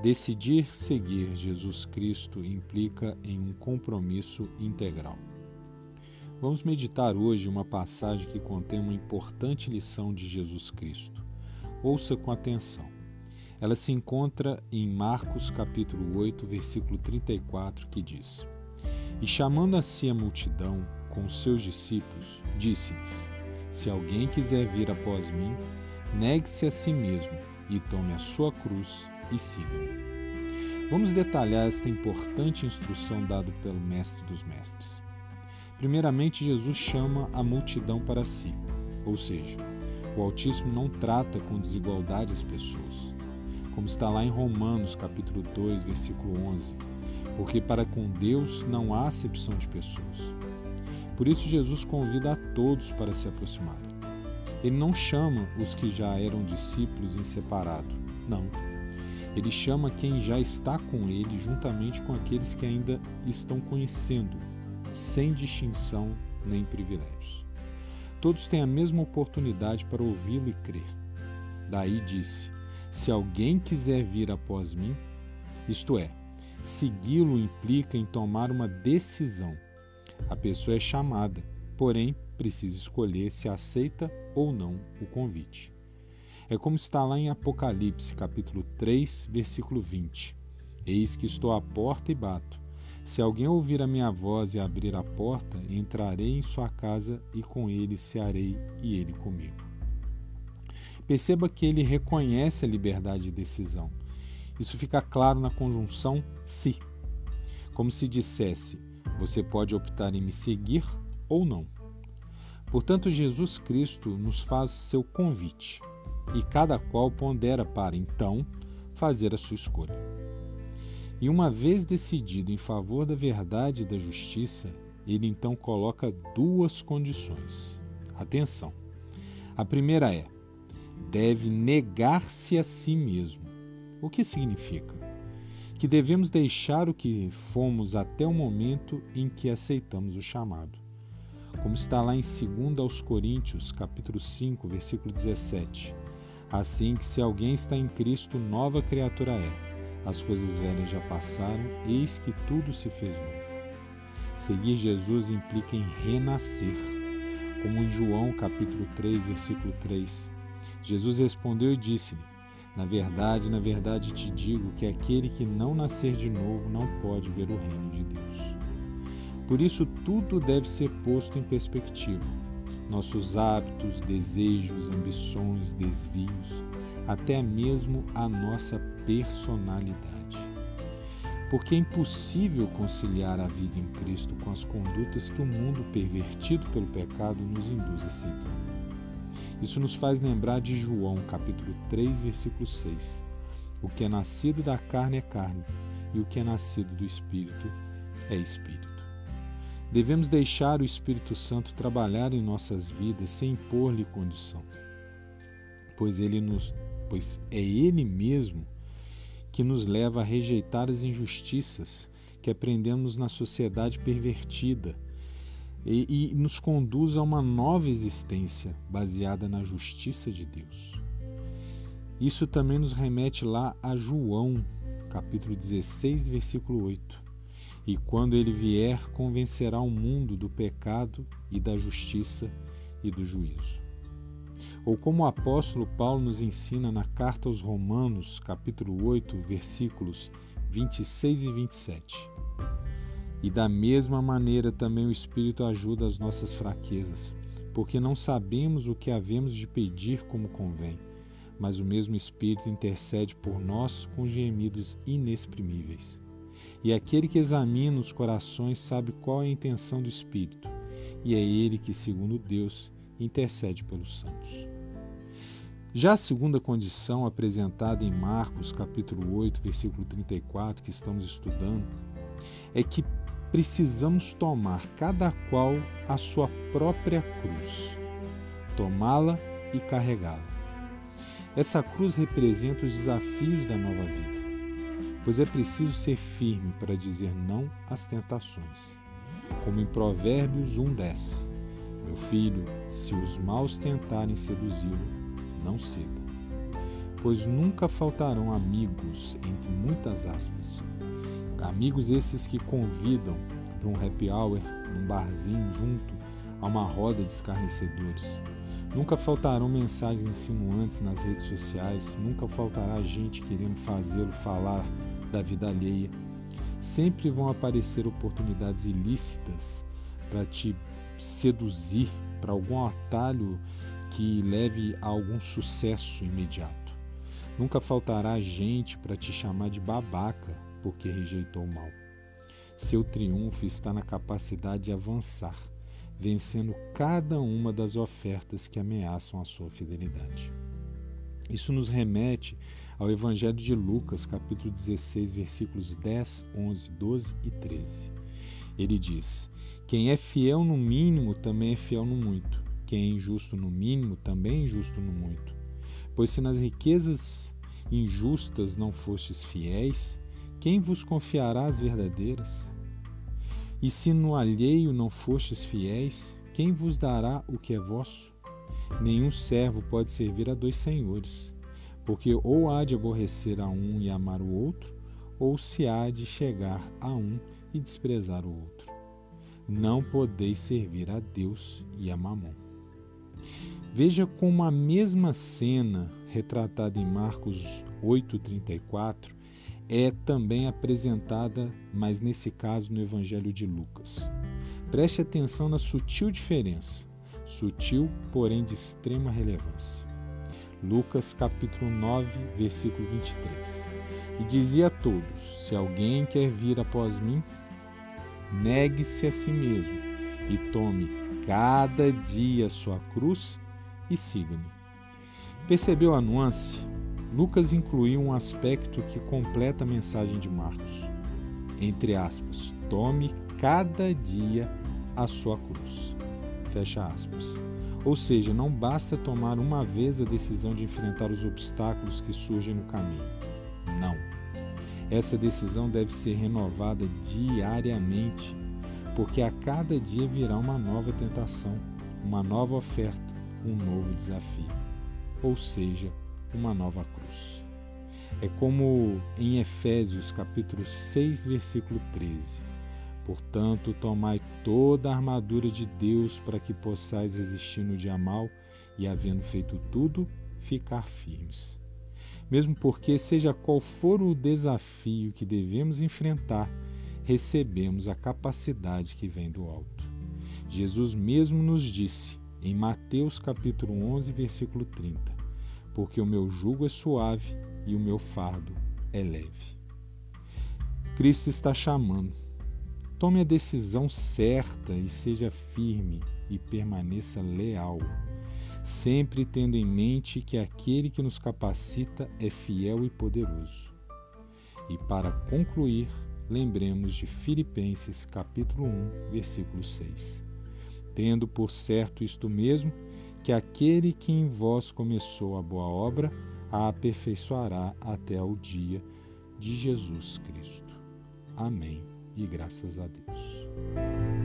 Decidir seguir Jesus Cristo implica em um compromisso integral. Vamos meditar hoje uma passagem que contém uma importante lição de Jesus Cristo. Ouça com atenção. Ela se encontra em Marcos capítulo 8, versículo 34, que diz: E chamando a si a multidão com seus discípulos, disse-lhes: Se alguém quiser vir após mim, negue-se a si mesmo e tome a sua cruz e siga-me. Vamos detalhar esta importante instrução dada pelo Mestre dos Mestres. Primeiramente, Jesus chama a multidão para si, ou seja, o Altíssimo não trata com desigualdade as pessoas, como está lá em Romanos capítulo 2, versículo 11, porque para com Deus não há acepção de pessoas. Por isso Jesus convida a todos para se aproximarem. Ele não chama os que já eram discípulos em separado, não. Ele chama quem já está com ele juntamente com aqueles que ainda estão conhecendo sem distinção nem privilégios. Todos têm a mesma oportunidade para ouvi-lo e crer. Daí disse: Se alguém quiser vir após mim, isto é, segui-lo implica em tomar uma decisão. A pessoa é chamada, porém precisa escolher se aceita ou não o convite. É como está lá em Apocalipse, capítulo 3, versículo 20. Eis que estou à porta e bato. Se alguém ouvir a minha voz e abrir a porta, entrarei em sua casa e com ele cearei e ele comigo. Perceba que ele reconhece a liberdade de decisão. Isso fica claro na conjunção se, como se dissesse: você pode optar em me seguir ou não. Portanto, Jesus Cristo nos faz seu convite e cada qual pondera para então fazer a sua escolha. E uma vez decidido em favor da verdade e da justiça, ele então coloca duas condições. Atenção! A primeira é: deve negar-se a si mesmo. O que significa? Que devemos deixar o que fomos até o momento em que aceitamos o chamado. Como está lá em 2 aos Coríntios, capítulo 5, versículo 17. Assim que se alguém está em Cristo, nova criatura é as coisas velhas já passaram, eis que tudo se fez novo. Seguir Jesus implica em renascer, como em João capítulo 3, versículo 3. Jesus respondeu e disse-lhe: Na verdade, na verdade te digo que aquele que não nascer de novo não pode ver o reino de Deus. Por isso, tudo deve ser posto em perspectiva. Nossos hábitos, desejos, ambições, desvios, até mesmo a nossa personalidade. Porque é impossível conciliar a vida em Cristo com as condutas que o mundo pervertido pelo pecado nos induz a seguir. Isso nos faz lembrar de João, capítulo 3, versículo 6. O que é nascido da carne é carne, e o que é nascido do Espírito é Espírito. Devemos deixar o Espírito Santo trabalhar em nossas vidas sem impor-lhe condição, pois ele nos pois é Ele mesmo que nos leva a rejeitar as injustiças que aprendemos na sociedade pervertida e, e nos conduz a uma nova existência baseada na justiça de Deus. Isso também nos remete lá a João, capítulo 16, versículo 8. E quando ele vier, convencerá o mundo do pecado e da justiça e do juízo ou como o apóstolo Paulo nos ensina na carta aos Romanos, capítulo 8, versículos 26 e 27. E da mesma maneira também o Espírito ajuda as nossas fraquezas, porque não sabemos o que havemos de pedir como convém, mas o mesmo Espírito intercede por nós com gemidos inexprimíveis. E aquele que examina os corações sabe qual é a intenção do Espírito, e é ele que, segundo Deus, intercede pelos santos. Já a segunda condição apresentada em Marcos capítulo 8, versículo 34, que estamos estudando, é que precisamos tomar cada qual a sua própria cruz, tomá-la e carregá-la. Essa cruz representa os desafios da nova vida, pois é preciso ser firme para dizer não às tentações. Como em Provérbios 1:10. Meu filho, se os maus tentarem seduzi-lo, não ceda. pois nunca faltarão amigos, entre muitas aspas. Amigos esses que convidam para um happy hour, num barzinho junto a uma roda de escarnecedores. Nunca faltarão mensagens insinuantes nas redes sociais, nunca faltará gente querendo fazê-lo falar da vida alheia. Sempre vão aparecer oportunidades ilícitas para te seduzir para algum atalho que leve a algum sucesso imediato. Nunca faltará gente para te chamar de babaca porque rejeitou o mal. Seu triunfo está na capacidade de avançar, vencendo cada uma das ofertas que ameaçam a sua fidelidade. Isso nos remete ao Evangelho de Lucas, capítulo 16, versículos 10, 11, 12 e 13. Ele diz: Quem é fiel no mínimo também é fiel no muito. Quem é injusto no mínimo também é injusto no muito. Pois se nas riquezas injustas não fostes fiéis, quem vos confiará as verdadeiras? E se no alheio não fostes fiéis, quem vos dará o que é vosso? Nenhum servo pode servir a dois senhores, porque ou há de aborrecer a um e amar o outro, ou se há de chegar a um e desprezar o outro. Não podeis servir a Deus e a Mamon. Veja como a mesma cena retratada em Marcos 8:34 é também apresentada, mas nesse caso no Evangelho de Lucas. Preste atenção na sutil diferença, sutil, porém de extrema relevância. Lucas capítulo 9, versículo 23. E dizia a todos: Se alguém quer vir após mim, negue-se a si mesmo e tome cada dia sua cruz e siga-me. Percebeu a nuance? Lucas incluiu um aspecto que completa a mensagem de Marcos. Entre aspas, tome cada dia a sua cruz. Fecha aspas. Ou seja, não basta tomar uma vez a decisão de enfrentar os obstáculos que surgem no caminho. Não. Essa decisão deve ser renovada diariamente, porque a cada dia virá uma nova tentação, uma nova oferta, um novo desafio. Ou seja, uma nova cruz. É como em Efésios capítulo 6, versículo 13. Portanto, tomai toda a armadura de Deus para que possais resistir no dia mal e, havendo feito tudo, ficar firmes. Mesmo porque, seja qual for o desafio que devemos enfrentar, recebemos a capacidade que vem do alto. Jesus mesmo nos disse em Mateus capítulo 11, versículo 30: porque o meu jugo é suave e o meu fardo é leve. Cristo está chamando. Tome a decisão certa e seja firme e permaneça leal, sempre tendo em mente que aquele que nos capacita é fiel e poderoso. E para concluir, lembremos de Filipenses capítulo 1, versículo 6. Tendo por certo isto mesmo, que aquele que em vós começou a boa obra a aperfeiçoará até ao dia de Jesus Cristo. Amém e graças a Deus.